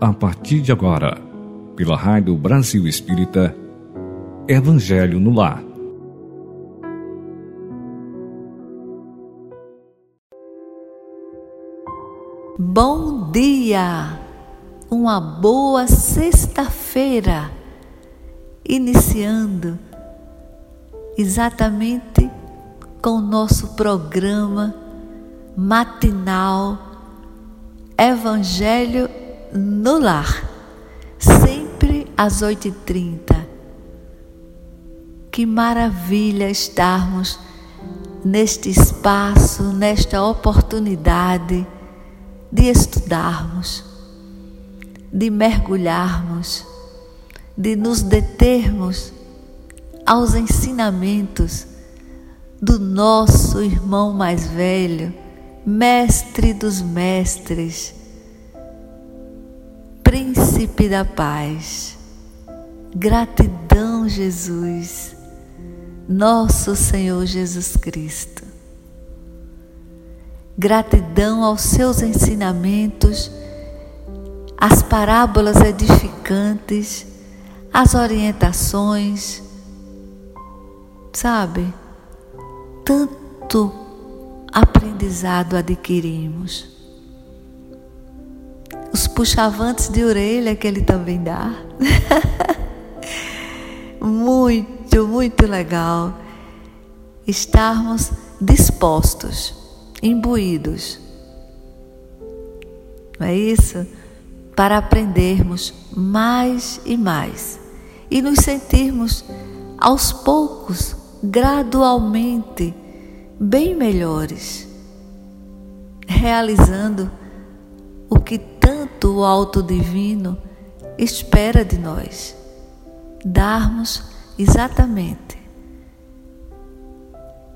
a partir de agora, pela Rádio Brasil Espírita, Evangelho no Lar. Bom dia! Uma boa sexta-feira, iniciando exatamente com o nosso programa matinal Evangelho no lar, sempre às 8h30. Que maravilha estarmos neste espaço, nesta oportunidade de estudarmos, de mergulharmos, de nos determos aos ensinamentos do nosso irmão mais velho, mestre dos mestres Príncipe da paz. Gratidão, Jesus, nosso Senhor Jesus Cristo. Gratidão aos seus ensinamentos, às parábolas edificantes, às orientações. Sabe, tanto aprendizado adquirimos os puxavantes de orelha que ele também dá. muito, muito legal estarmos dispostos, imbuídos. Não é isso? Para aprendermos mais e mais e nos sentirmos aos poucos, gradualmente, bem melhores, realizando o que tanto o alto divino espera de nós. Darmos exatamente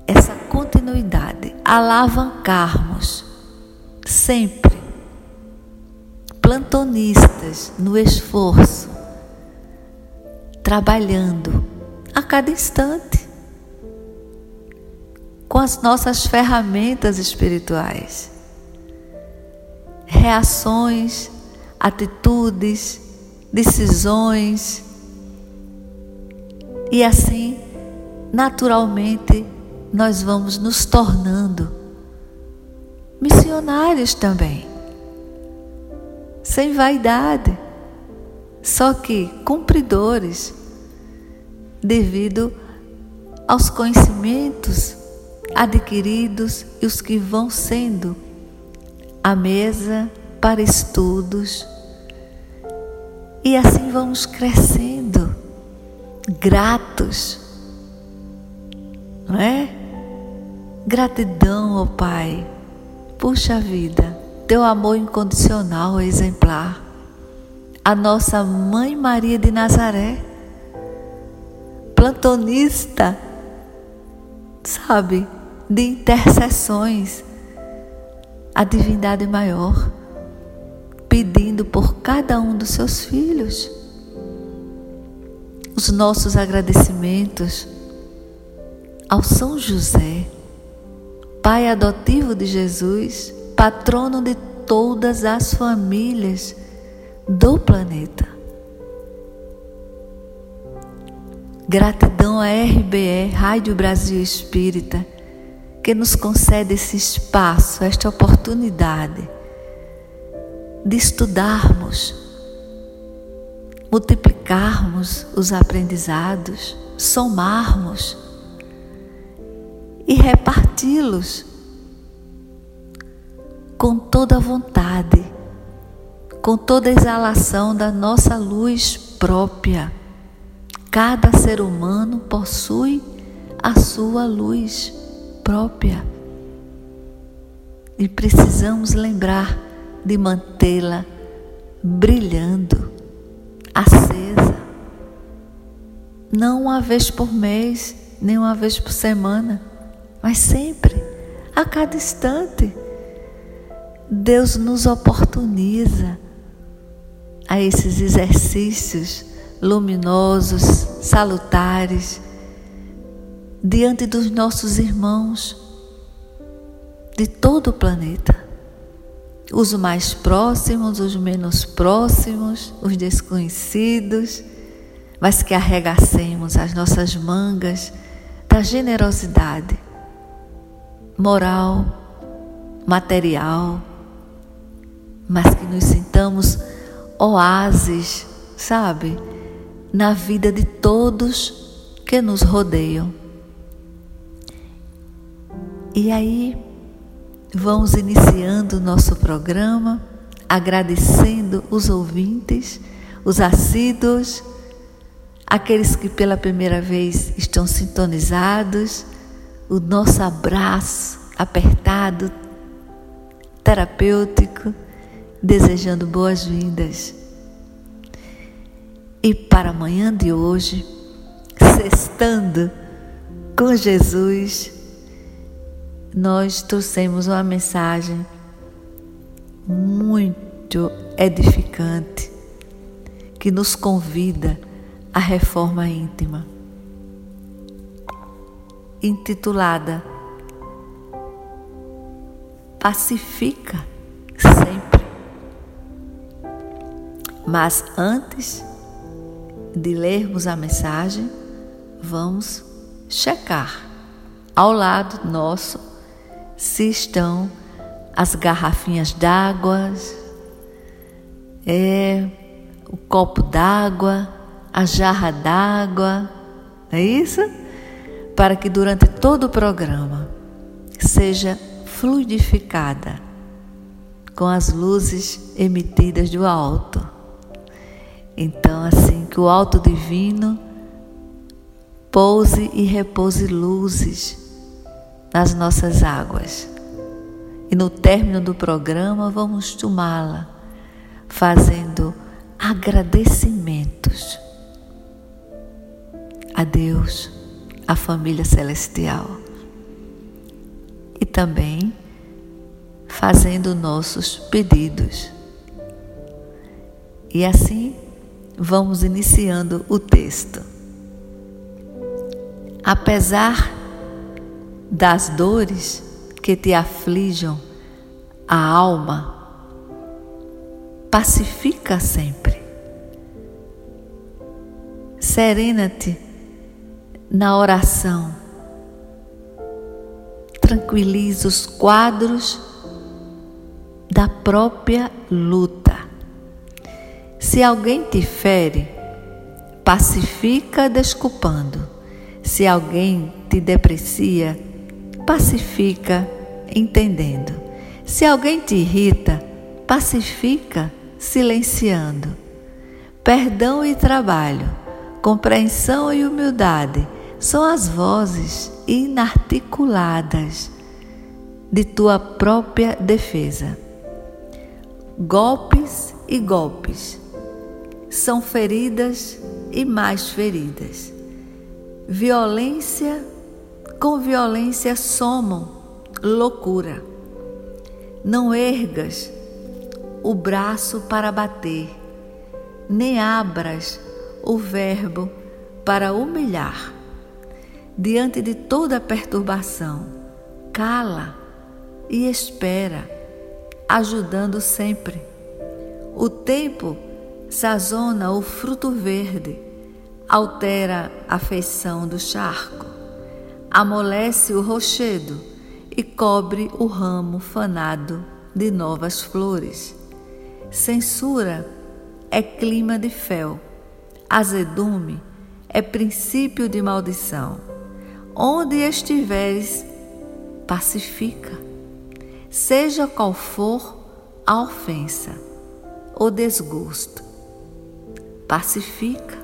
essa continuidade, alavancarmos sempre plantonistas no esforço, trabalhando a cada instante com as nossas ferramentas espirituais reações, atitudes, decisões. E assim, naturalmente, nós vamos nos tornando missionários também, sem vaidade, só que cumpridores, devido aos conhecimentos adquiridos e os que vão sendo a mesa para estudos. E assim vamos crescendo, gratos, não é? Gratidão, ó Pai. Puxa vida, teu amor incondicional exemplar. A nossa Mãe Maria de Nazaré, plantonista, sabe, de intercessões a divindade maior, pedindo por cada um dos seus filhos. Os nossos agradecimentos ao São José, pai adotivo de Jesus, patrono de todas as famílias do planeta. Gratidão à RBE, Rádio Brasil Espírita que nos concede esse espaço, esta oportunidade de estudarmos, multiplicarmos os aprendizados, somarmos e reparti-los com toda a vontade, com toda a exalação da nossa luz própria. Cada ser humano possui a sua luz própria. E precisamos lembrar de mantê-la brilhando, acesa. Não uma vez por mês, nem uma vez por semana, mas sempre, a cada instante. Deus nos oportuniza a esses exercícios luminosos, salutares, diante dos nossos irmãos de todo o planeta. Os mais próximos, os menos próximos, os desconhecidos, mas que arregacemos as nossas mangas da generosidade moral, material, mas que nos sintamos oásis, sabe, na vida de todos que nos rodeiam. E aí, vamos iniciando o nosso programa, agradecendo os ouvintes, os assíduos, aqueles que pela primeira vez estão sintonizados, o nosso abraço apertado, terapêutico, desejando boas-vindas. E para amanhã de hoje, sextando com Jesus, nós trouxemos uma mensagem muito edificante que nos convida à reforma íntima, intitulada Pacifica sempre. Mas antes de lermos a mensagem, vamos checar ao lado nosso se estão as garrafinhas d'água, é, o copo d'água, a jarra d'água, é isso? Para que durante todo o programa seja fluidificada com as luzes emitidas do alto. Então, assim, que o alto divino pouse e repouse luzes nas nossas águas. E no término do programa vamos tomá-la, fazendo agradecimentos a Deus, à família celestial. E também fazendo nossos pedidos. E assim vamos iniciando o texto. Apesar das dores que te aflijam a alma, pacifica sempre. Serena-te na oração. Tranquiliza os quadros da própria luta. Se alguém te fere, pacifica desculpando. Se alguém te deprecia, pacifica entendendo. Se alguém te irrita, pacifica silenciando. Perdão e trabalho, compreensão e humildade são as vozes inarticuladas de tua própria defesa. Golpes e golpes são feridas e mais feridas. Violência com violência somam loucura. Não ergas o braço para bater, nem abras o verbo para humilhar. Diante de toda perturbação, cala e espera, ajudando sempre. O tempo sazona o fruto verde, altera a feição do charco amolece o rochedo e cobre o ramo fanado de novas flores. Censura é clima de fel, azedume é princípio de maldição. Onde estiveres, pacifica. Seja qual for a ofensa, o desgosto, pacifica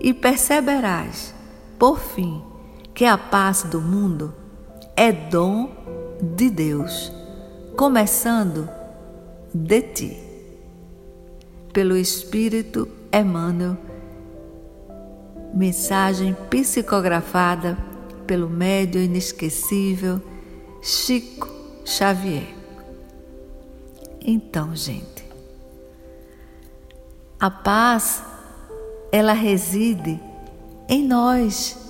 e perceberás, por fim, que a paz do mundo é dom de Deus, começando de ti. Pelo Espírito Emmanuel, mensagem psicografada pelo médio inesquecível Chico Xavier. Então, gente, a paz ela reside em nós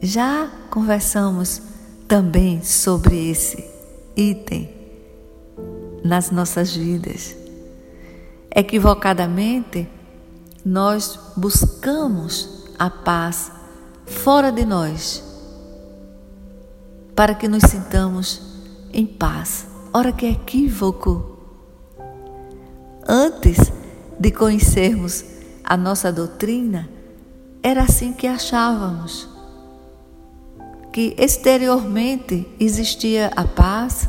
já conversamos também sobre esse item nas nossas vidas. Equivocadamente, nós buscamos a paz fora de nós, para que nos sintamos em paz. Ora que equívoco! Antes de conhecermos a nossa doutrina, era assim que achávamos. Que exteriormente existia a paz,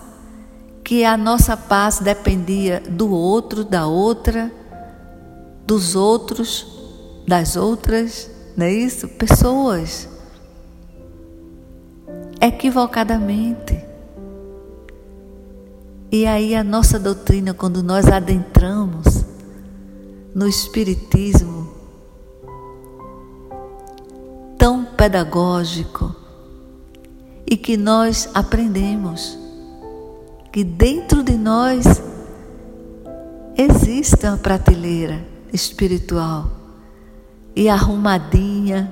que a nossa paz dependia do outro, da outra, dos outros, das outras, não é isso? Pessoas. Equivocadamente. E aí a nossa doutrina, quando nós adentramos no Espiritismo, tão pedagógico, e que nós aprendemos que dentro de nós existe uma prateleira espiritual e arrumadinha,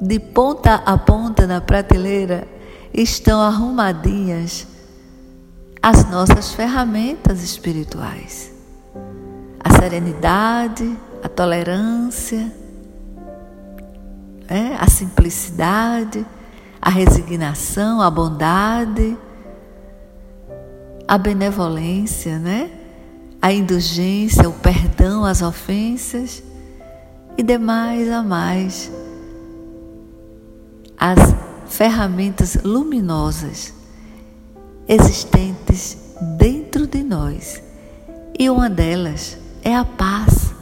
de ponta a ponta na prateleira estão arrumadinhas as nossas ferramentas espirituais. A serenidade, a tolerância, é, a simplicidade, a resignação, a bondade, a benevolência, né? a indulgência, o perdão às ofensas e demais a mais as ferramentas luminosas existentes dentro de nós. E uma delas é a paz.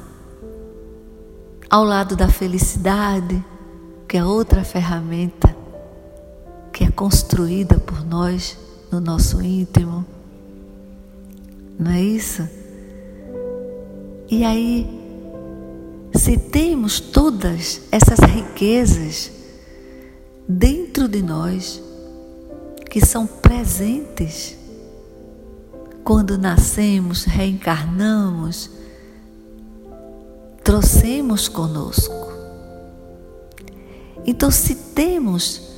Ao lado da felicidade, que é outra ferramenta que é construída por nós no nosso íntimo. Não é isso? E aí, se temos todas essas riquezas dentro de nós, que são presentes. Quando nascemos, reencarnamos, trouxemos conosco. Então, se temos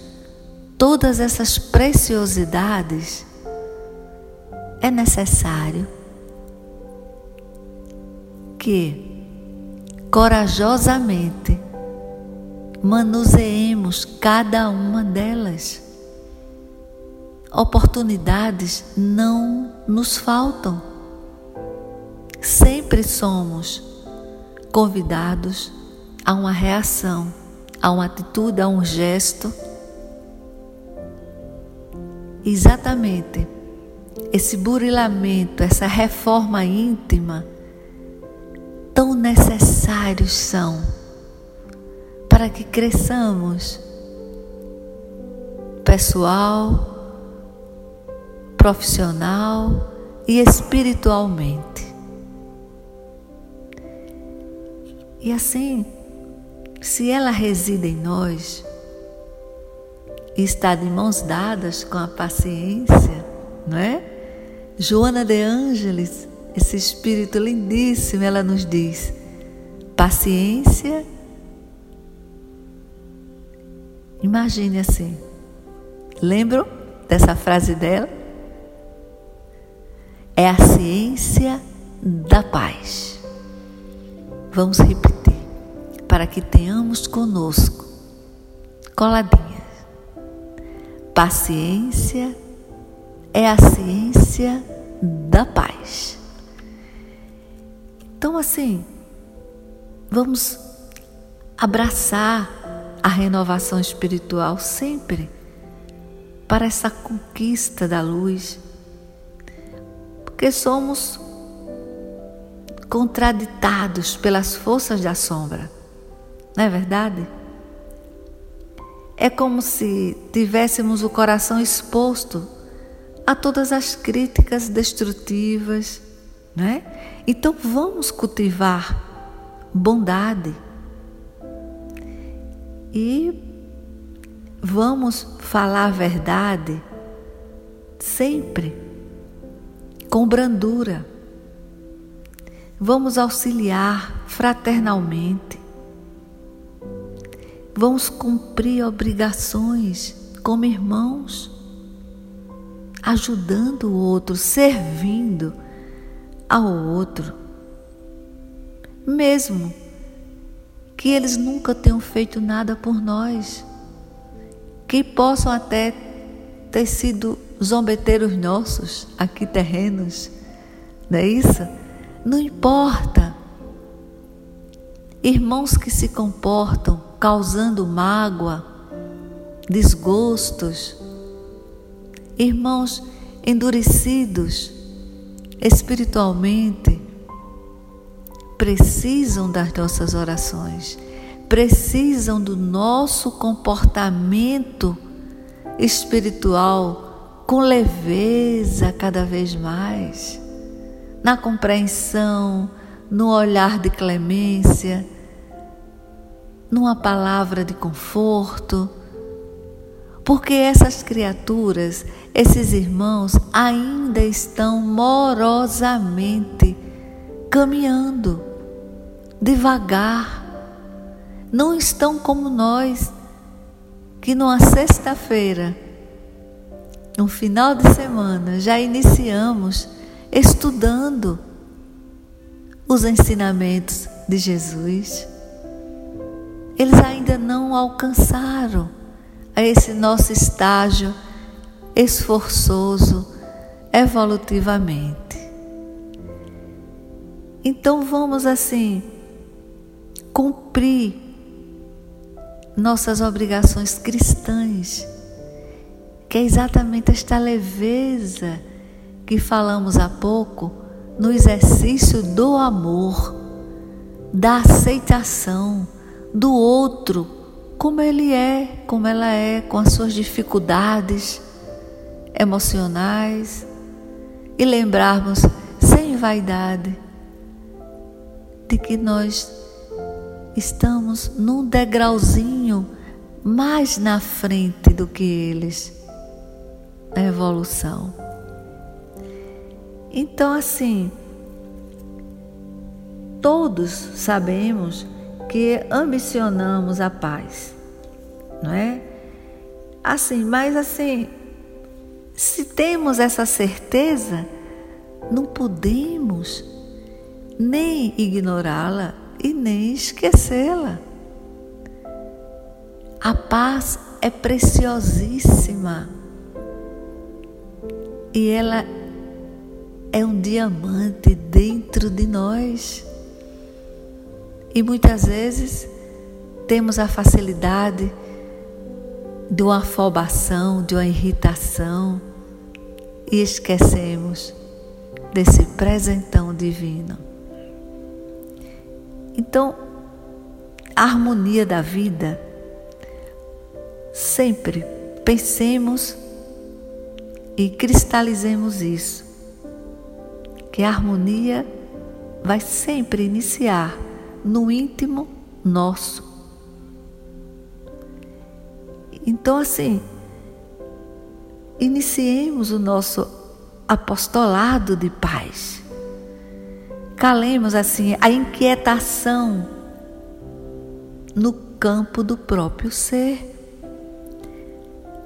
todas essas preciosidades, é necessário que corajosamente manuseemos cada uma delas oportunidades não nos faltam. Sempre somos convidados a uma reação, a uma atitude, a um gesto. Exatamente esse burilamento, essa reforma íntima, tão necessários são para que cresçamos pessoal, profissional e espiritualmente. E assim, se ela reside em nós e está de mãos dadas com a paciência, não é? Joana de Ângeles, esse espírito lindíssimo, ela nos diz: paciência. Imagine assim. Lembram dessa frase dela? é a ciência da paz. Vamos repetir, para que tenhamos conosco, coladinhas. Paciência é a ciência da paz. Então, assim, vamos abraçar a renovação espiritual sempre para essa conquista da luz porque somos contraditados pelas forças da sombra. Não é verdade? É como se tivéssemos o coração exposto a todas as críticas destrutivas, né? Então vamos cultivar bondade e vamos falar a verdade sempre com brandura. Vamos auxiliar fraternalmente. Vamos cumprir obrigações como irmãos. ajudando o outro, servindo ao outro, mesmo que eles nunca tenham feito nada por nós, que possam até ter sido zombeteiros nossos aqui terrenos, não é isso? Não importa. Irmãos que se comportam causando mágoa, desgostos, irmãos endurecidos espiritualmente, precisam das nossas orações, precisam do nosso comportamento espiritual com leveza cada vez mais, na compreensão, no olhar de clemência, numa palavra de conforto, porque essas criaturas, esses irmãos ainda estão morosamente caminhando devagar. Não estão como nós, que numa sexta-feira, no final de semana, já iniciamos estudando os ensinamentos de Jesus. Eles ainda não alcançaram a esse nosso estágio esforçoso evolutivamente. Então vamos assim cumprir nossas obrigações cristãs, que é exatamente esta leveza que falamos há pouco no exercício do amor, da aceitação do outro, como ele é, como ela é, com as suas dificuldades emocionais, e lembrarmos sem vaidade de que nós estamos num degrauzinho mais na frente do que eles na evolução. Então, assim, todos sabemos que ambicionamos a paz, não é? Assim, mas assim, se temos essa certeza, não podemos nem ignorá-la e nem esquecê-la. A paz é preciosíssima e ela é um diamante dentro de nós. E muitas vezes temos a facilidade de uma afobação, de uma irritação e esquecemos desse presentão divino. Então, a harmonia da vida, sempre pensemos e cristalizemos isso, que a harmonia vai sempre iniciar no íntimo nosso. Então, assim, iniciemos o nosso apostolado de paz calemos assim a inquietação no campo do próprio ser.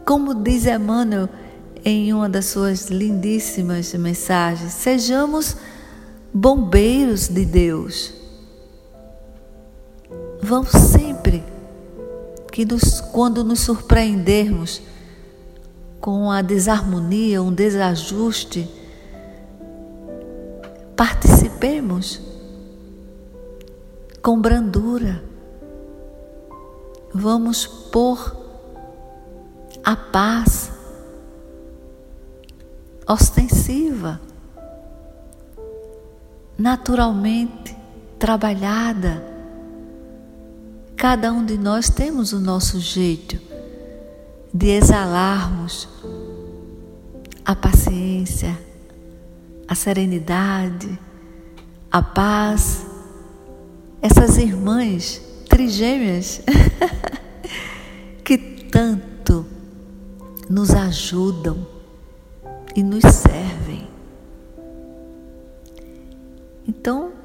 Como diz Emmanuel em uma das suas lindíssimas mensagens, sejamos bombeiros de Deus. Vamos sempre que nos, quando nos surpreendermos com a desarmonia, um desajuste, participemos com brandura. Vamos pôr a paz ostensiva, naturalmente trabalhada. Cada um de nós temos o nosso jeito de exalarmos a paciência, a serenidade, a paz. Essas irmãs trigêmeas que tanto nos ajudam e nos servem. Então,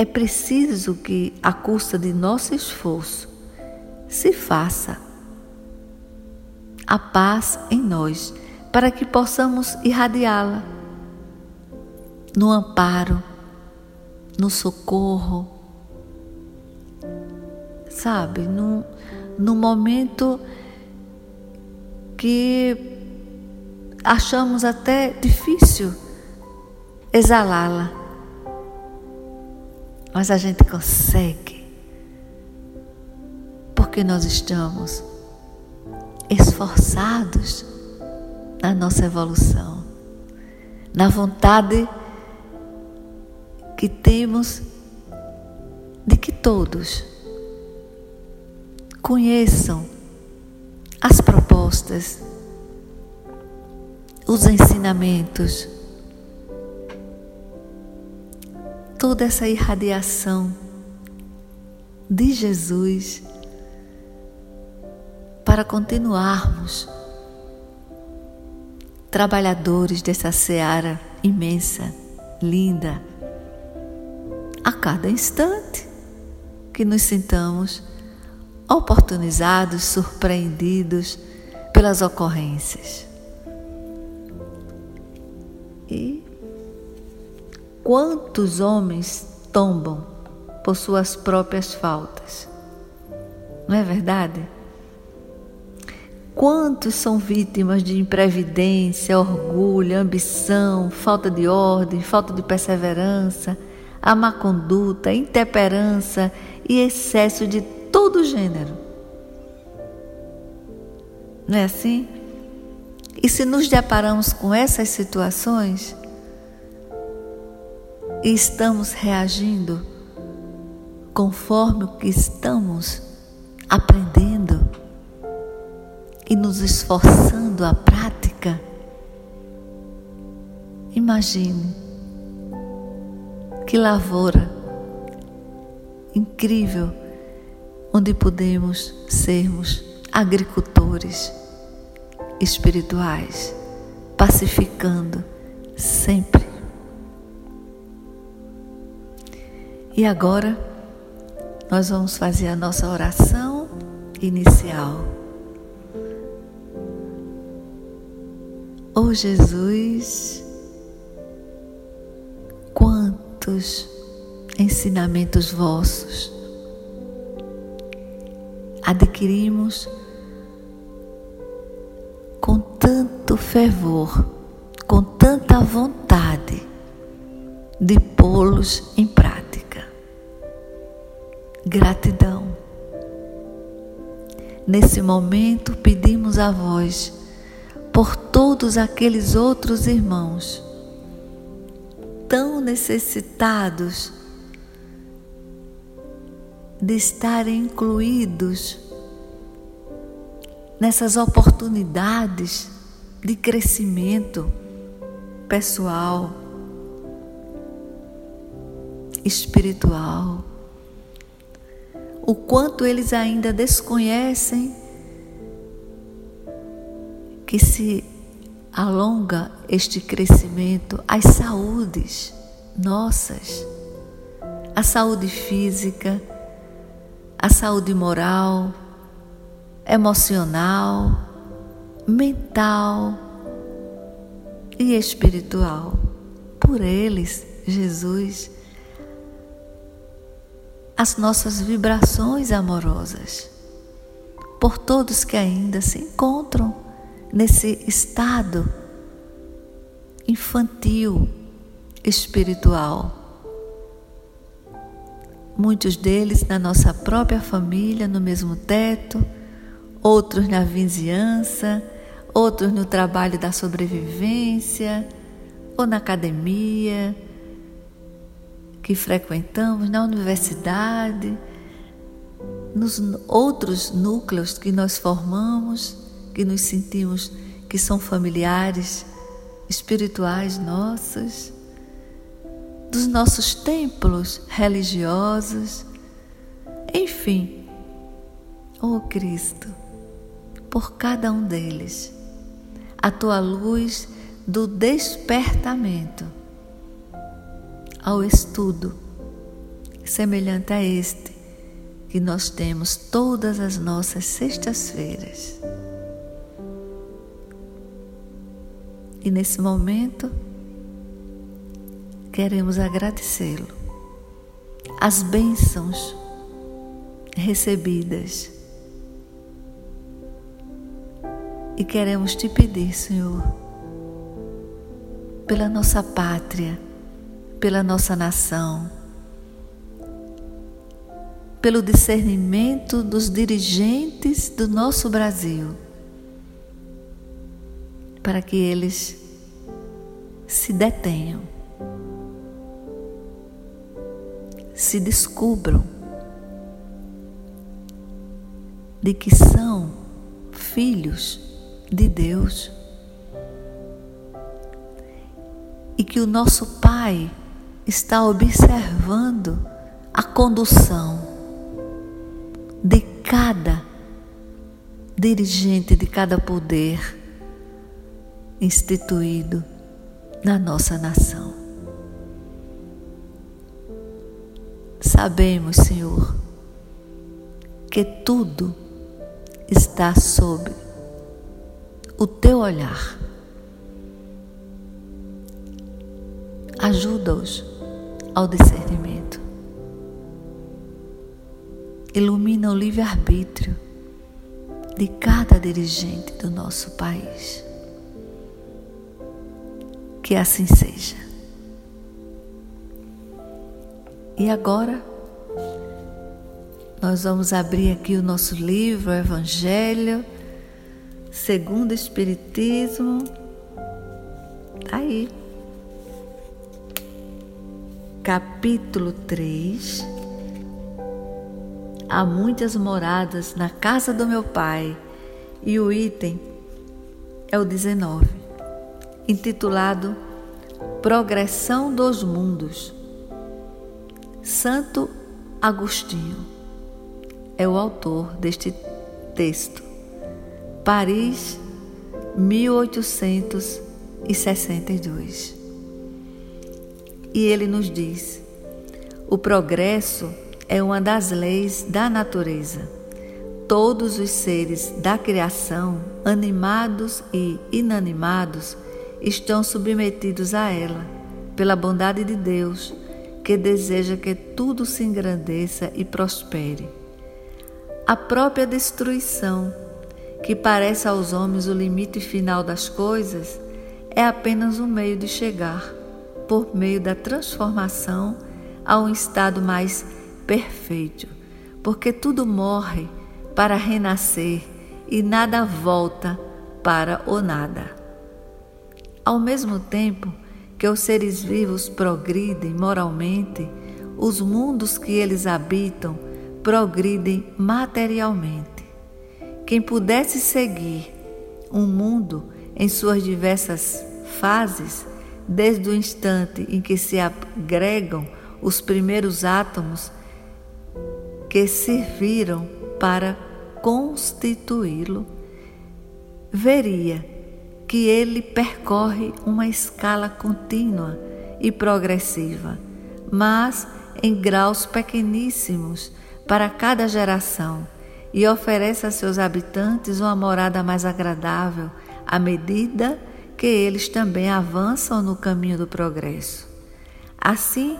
é preciso que, à custa de nosso esforço, se faça a paz em nós, para que possamos irradiá-la no amparo, no socorro, sabe, no, no momento que achamos até difícil exalá-la, mas a gente consegue, porque nós estamos esforçados na nossa evolução, na vontade que temos de que todos conheçam as propostas, os ensinamentos, toda essa irradiação de Jesus para continuarmos trabalhadores dessa seara imensa, linda, a cada instante que nos sintamos oportunizados, surpreendidos pelas ocorrências. E quantos homens tombam por suas próprias faltas? Não é verdade? Quantos são vítimas de imprevidência, orgulho, ambição, falta de ordem, falta de perseverança, a má conduta, intemperança e excesso de todo gênero? Não é assim? E se nos deparamos com essas situações e estamos reagindo conforme o que estamos aprendendo, e nos esforçando à prática, imagine que lavoura incrível onde podemos sermos agricultores espirituais, pacificando sempre. E agora nós vamos fazer a nossa oração inicial. Oh Jesus, quantos ensinamentos vossos adquirimos com tanto fervor, com tanta vontade de pô-los em prática. Gratidão. Nesse momento pedimos a vós por todos aqueles outros irmãos tão necessitados de estarem incluídos nessas oportunidades de crescimento pessoal, espiritual. O quanto eles ainda desconhecem que se alonga este crescimento às saúdes nossas, a saúde física, a saúde moral, emocional, mental e espiritual. Por eles, Jesus, as nossas vibrações amorosas, por todos que ainda se encontram nesse estado infantil espiritual. Muitos deles na nossa própria família, no mesmo teto, outros na vizinhança, outros no trabalho da sobrevivência ou na academia que frequentamos, na universidade, nos outros núcleos que nós formamos que nos sentimos que são familiares, espirituais nossos, dos nossos templos religiosos, enfim, ó oh Cristo, por cada um deles, a tua luz do despertamento ao estudo semelhante a este que nós temos todas as nossas sextas-feiras E nesse momento, queremos agradecê-lo. As bênçãos recebidas. E queremos te pedir, Senhor, pela nossa pátria, pela nossa nação, pelo discernimento dos dirigentes do nosso Brasil, para que eles se detenham, se descubram de que são filhos de Deus e que o nosso Pai está observando a condução de cada dirigente, de cada poder instituído na nossa nação. Sabemos, Senhor, que tudo está sob o teu olhar. Ajuda-os ao discernimento. Ilumina o livre-arbítrio de cada dirigente do nosso país. Que assim seja. E agora, nós vamos abrir aqui o nosso livro, o Evangelho, segundo o Espiritismo. Tá aí. Capítulo 3. Há muitas moradas na casa do meu pai, e o item é o 19, intitulado Progressão dos Mundos. Santo Agostinho é o autor deste texto. Paris, 1862. E ele nos diz: o progresso é uma das leis da natureza. Todos os seres da criação, animados e inanimados, estão submetidos a ela, pela bondade de Deus, que deseja que tudo se engrandeça e prospere a própria destruição, que parece aos homens o limite final das coisas, é apenas um meio de chegar, por meio da transformação, a um estado mais perfeito, porque tudo morre para renascer e nada volta para o nada. Ao mesmo tempo que os seres vivos progridem moralmente, os mundos que eles habitam progridem materialmente. Quem pudesse seguir um mundo em suas diversas fases, desde o instante em que se agregam os primeiros átomos que serviram para constituí-lo, veria que ele percorre uma escala contínua e progressiva, mas em graus pequeníssimos para cada geração e oferece a seus habitantes uma morada mais agradável à medida que eles também avançam no caminho do progresso. Assim,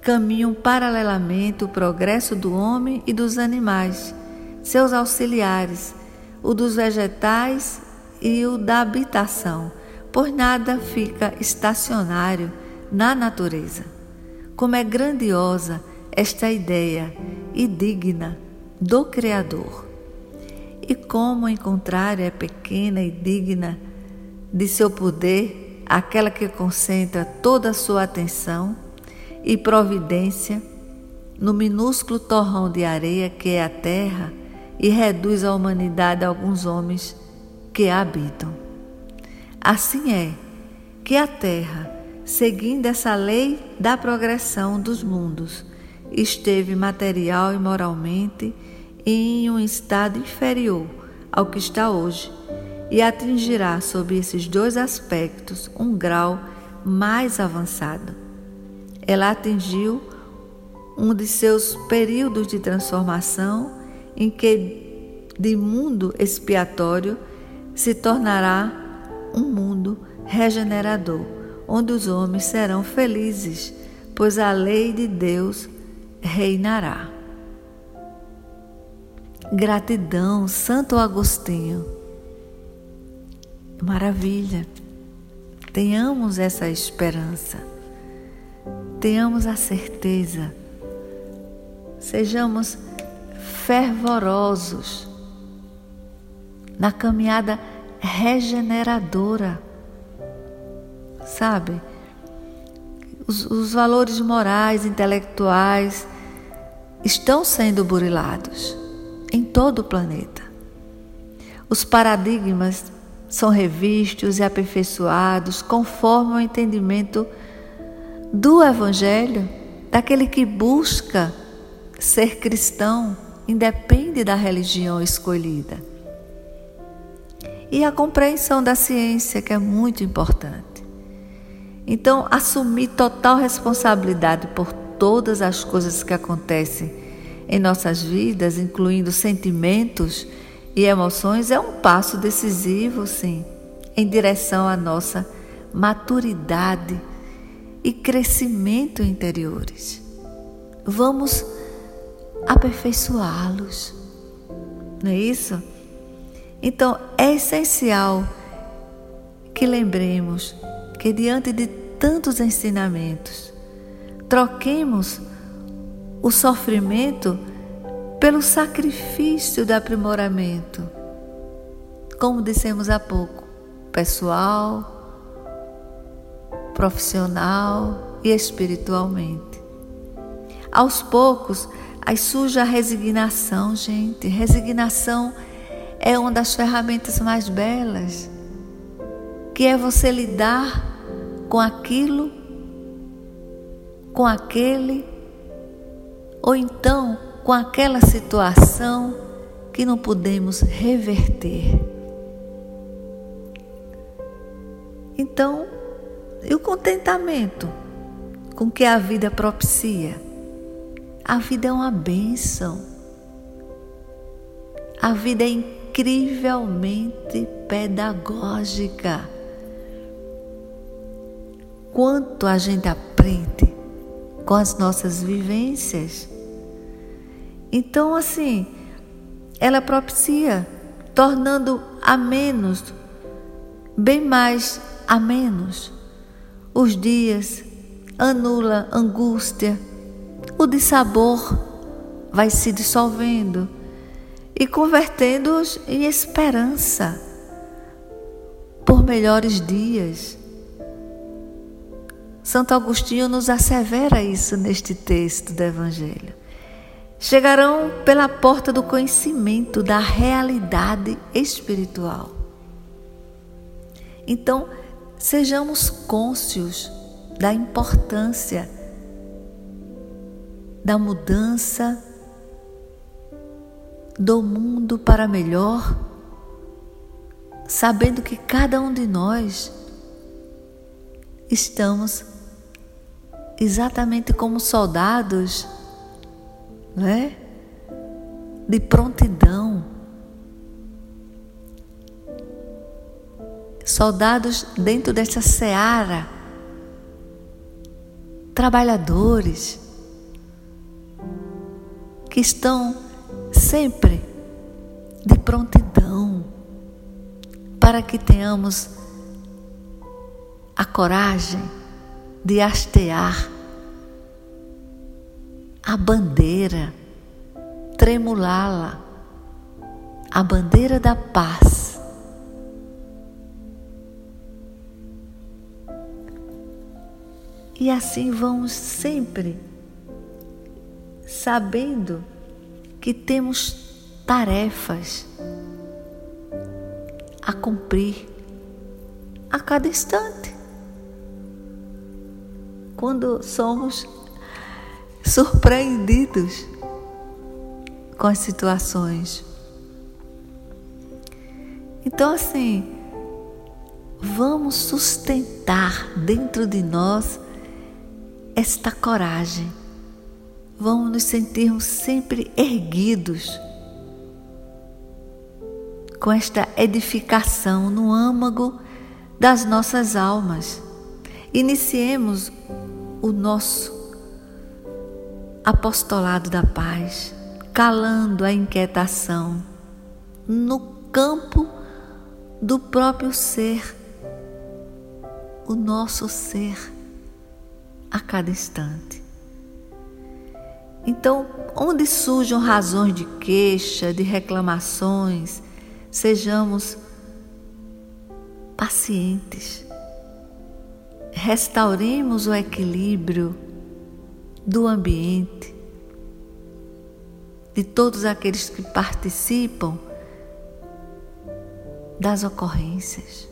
caminham paralelamente o progresso do homem e dos animais, seus auxiliares, o dos vegetais e o da habitação, pois nada fica estacionário na natureza. Como é grandiosa esta ideia e digna do Criador. E como, em contrário, é pequena e digna de seu poder aquela que concentra toda a sua atenção e providência no minúsculo torrão de areia que é a terra e reduz a humanidade a alguns homens que a habitam. Assim é que a terra, seguindo essa lei da progressão dos mundos, esteve material e moralmente em um estado inferior ao que está hoje e atingirá sob esses dois aspectos um grau mais avançado. Ela atingiu um de seus períodos de transformação em que de mundo expiatório se tornará um mundo regenerador, onde os homens serão felizes, pois a lei de Deus reinará. Gratidão, Santo Agostinho. Maravilha. Tenhamos essa esperança. Tenhamos a certeza. Sejamos fervorosos na caminhada regeneradora. Sabe? Os, os valores morais, intelectuais estão sendo burilados em todo o planeta. Os paradigmas são revistos e aperfeiçoados conforme o entendimento do Evangelho, daquele que busca ser cristão, independe da religião escolhida. E a compreensão da ciência, que é muito importante. Então, assumir total responsabilidade por todas as coisas que acontecem em nossas vidas, incluindo sentimentos e emoções, é um passo decisivo, sim, em direção à nossa maturidade e crescimento interiores. Vamos aperfeiçoá-los, não é isso? Então é essencial que lembremos que, diante de tantos ensinamentos, troquemos o sofrimento pelo sacrifício do aprimoramento. Como dissemos há pouco, pessoal, profissional e espiritualmente. Aos poucos, aí surge a resignação, gente. Resignação é uma das ferramentas mais belas, que é você lidar com aquilo, com aquele ou então com aquela situação que não podemos reverter. Então, e o contentamento com que a vida propicia? A vida é uma bênção. A vida é incrivelmente pedagógica. Quanto a gente aprende com as nossas vivências. Então, assim, ela propicia, tornando a menos, bem mais a menos, os dias, anula angústia, o dissabor vai se dissolvendo e convertendo-os em esperança por melhores dias. Santo Agostinho nos assevera isso neste texto do Evangelho. Chegarão pela porta do conhecimento da realidade espiritual. Então, sejamos cônscios da importância da mudança do mundo para melhor, sabendo que cada um de nós estamos exatamente como soldados, é? De prontidão. Soldados dentro dessa seara, trabalhadores que estão sempre de prontidão para que tenhamos a coragem de hastear a bandeira, tremulá-la, a bandeira da paz. E assim vamos sempre sabendo que temos tarefas a cumprir a cada instante quando somos surpreendidos com as situações. Então, assim, vamos sustentar dentro de nós esta coragem. Vamos nos sentirmos sempre erguidos com esta edificação no âmago das nossas almas. Iniciemos o nosso apostolado da paz, calando a inquietação no campo do próprio ser, o nosso ser, a cada instante. Então, onde surjam razões de queixa, de reclamações, sejamos pacientes. Restauremos o equilíbrio do ambiente, de todos aqueles que participam das ocorrências.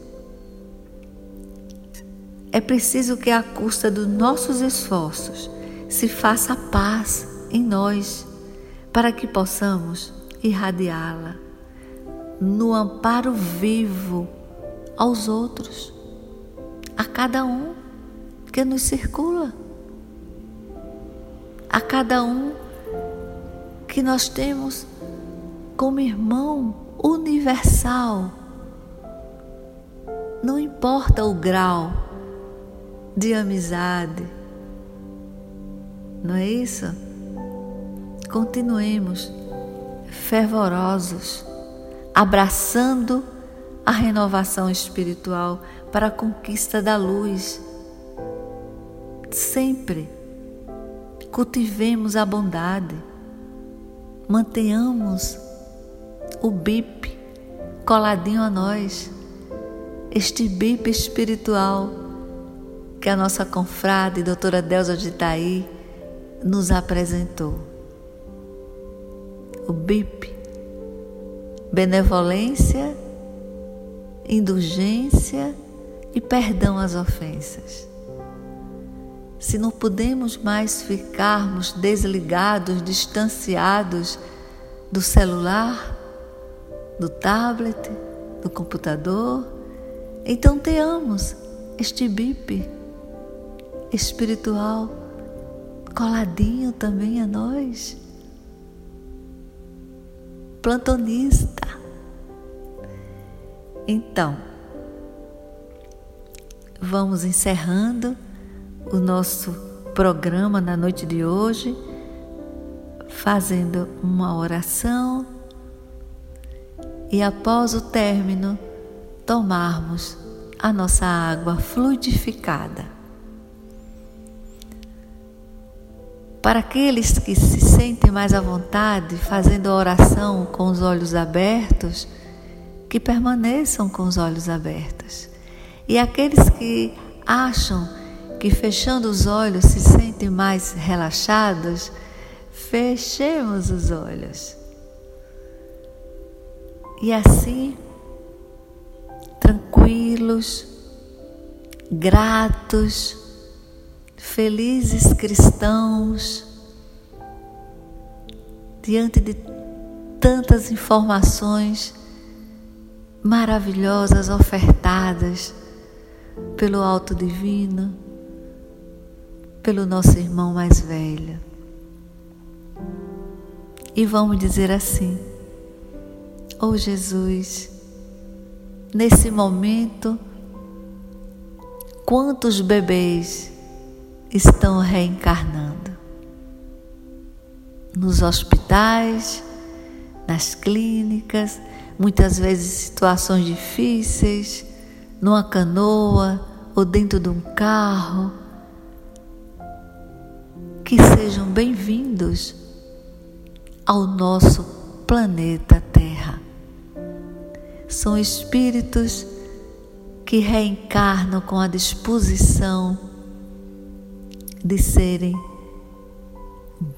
É preciso que, à custa dos nossos esforços, se faça paz em nós, para que possamos irradiá-la no amparo vivo aos outros, a cada um que nos circula, a cada um que nós temos como irmão universal. Não importa o grau de amizade, não é isso? Continuemos fervorosos, abraçando a renovação espiritual para a conquista da luz. Sempre cultivemos a bondade, mantenhamos o BIP coladinho a nós, este BIP espiritual que a nossa confrade, doutora Delza de Itaí, nos apresentou. O BIP, benevolência indulgência e perdão às ofensas. Se não podemos mais ficarmos desligados, distanciados do celular, do tablet, do computador, então tenhamos este bip espiritual coladinho também a nós. Plantonista então, vamos encerrando o nosso programa na noite de hoje, fazendo uma oração e após o término, tomarmos a nossa água fluidificada. Para aqueles que se sentem mais à vontade, fazendo a oração com os olhos abertos, que permaneçam com os olhos abertos. E aqueles que acham que fechando os olhos se sentem mais relaxados, fechemos os olhos. E assim, tranquilos, gratos, felizes cristãos, diante de tantas informações maravilhosas ofertadas pelo Alto Divino, pelo nosso irmão mais velho. E vamos dizer assim: Oh Jesus, nesse momento, quantos bebês estão reencarnando? Nos hospitais, nas clínicas, muitas vezes situações difíceis, numa canoa ou dentro de um carro. Que sejam bem-vindos ao nosso planeta Terra. São espíritos que reencarnam com a disposição de serem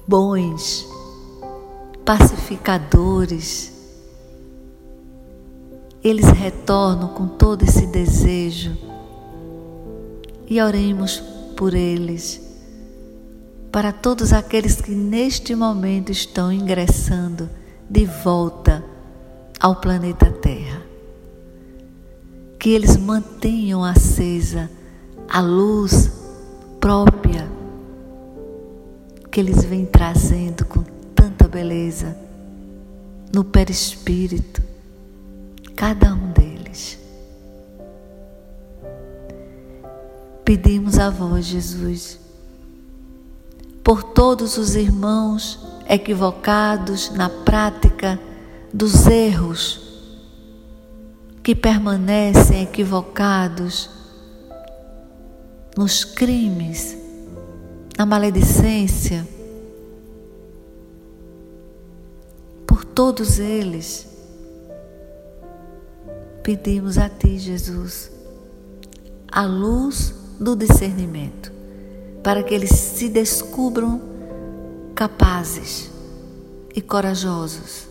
bons, pacificadores, eles retornam com todo esse desejo e oremos por eles, para todos aqueles que neste momento estão ingressando de volta ao planeta Terra. Que eles mantenham acesa a luz própria que eles vêm trazendo com tanta beleza no perispírito cada um deles. pedimos a vós, Jesus, por todos os irmãos equivocados na prática dos erros que permanecem equivocados nos crimes, na maledicência, por todos eles, pedimos a Ti, Jesus, a luz do discernimento, para que eles se descubram capazes e corajosos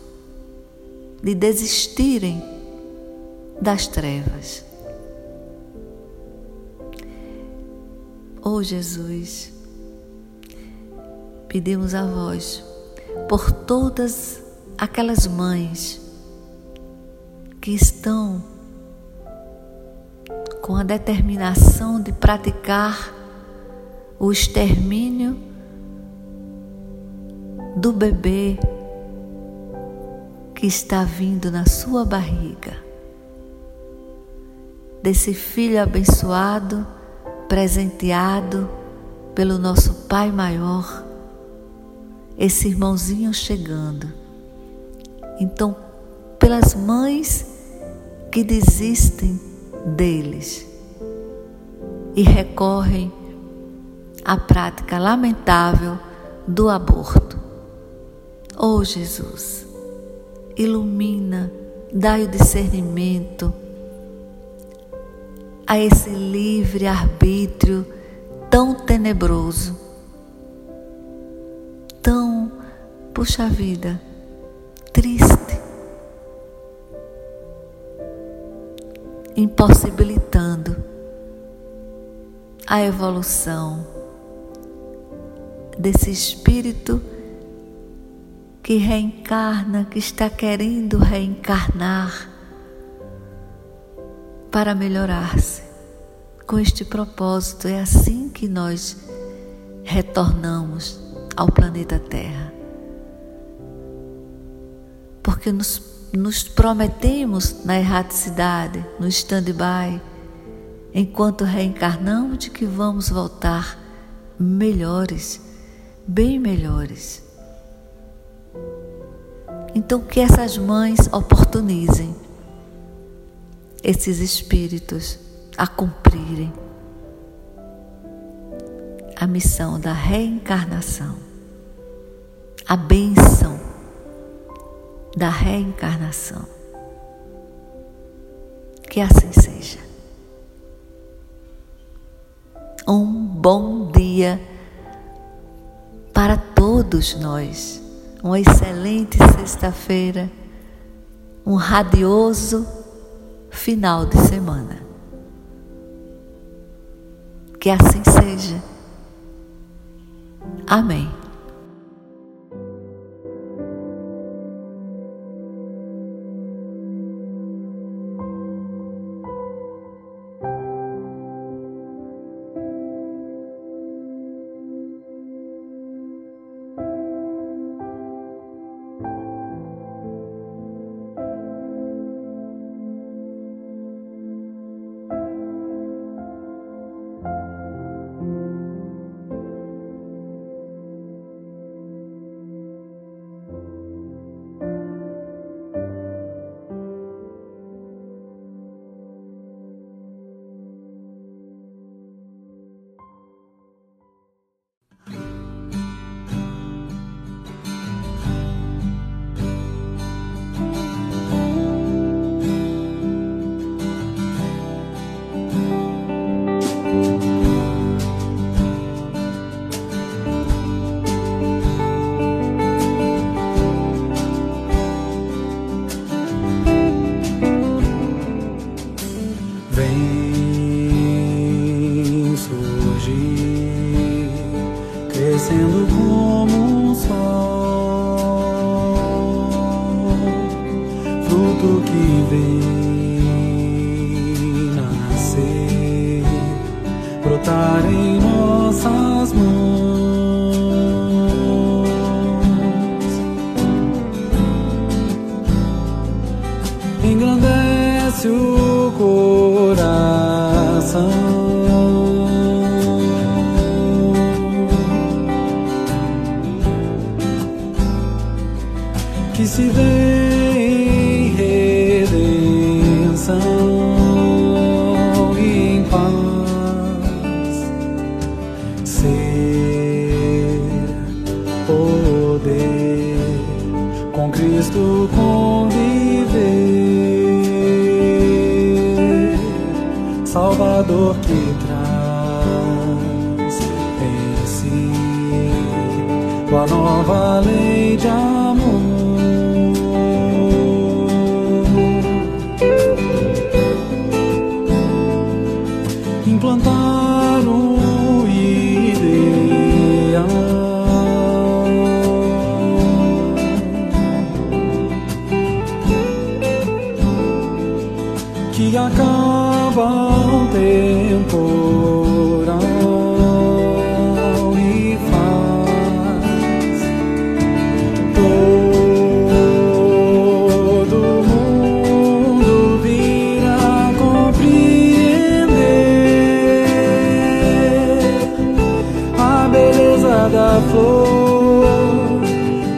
de desistirem das trevas. Oh Jesus, pedimos a vós por todas aquelas mães que estão com a determinação de praticar o extermínio do bebê que está vindo na sua barriga, desse filho abençoado, presenteado pelo nosso Pai Maior, esse irmãozinho chegando. Então, pelas mães que desistem deles e recorrem à prática lamentável do aborto. Oh Jesus, ilumina, dai o discernimento a esse livre arbítrio tão tenebroso, tão, puxa vida, triste, impossibilitando a evolução desse espírito que reencarna, que está querendo reencarnar para melhorar-se. Com este propósito, é assim que nós retornamos ao planeta Terra. Porque nos, nos prometemos na erraticidade, no stand-by, enquanto reencarnamos, de que vamos voltar melhores, bem melhores. Então, que essas mães oportunizem esses espíritos a cumprirem a missão da reencarnação, a bênção da reencarnação. Que assim seja. Um bom dia para todos nós. Uma excelente sexta-feira, um radioso final de semana. Que assim seja. Amém. no amor que traz em é assim. si a nova lei. cada flor,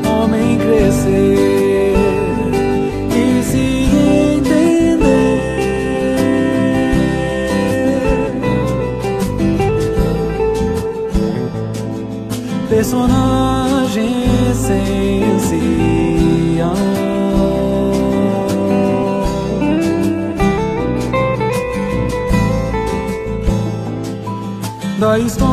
homem crescer e se entender. Personagem essencial. da história.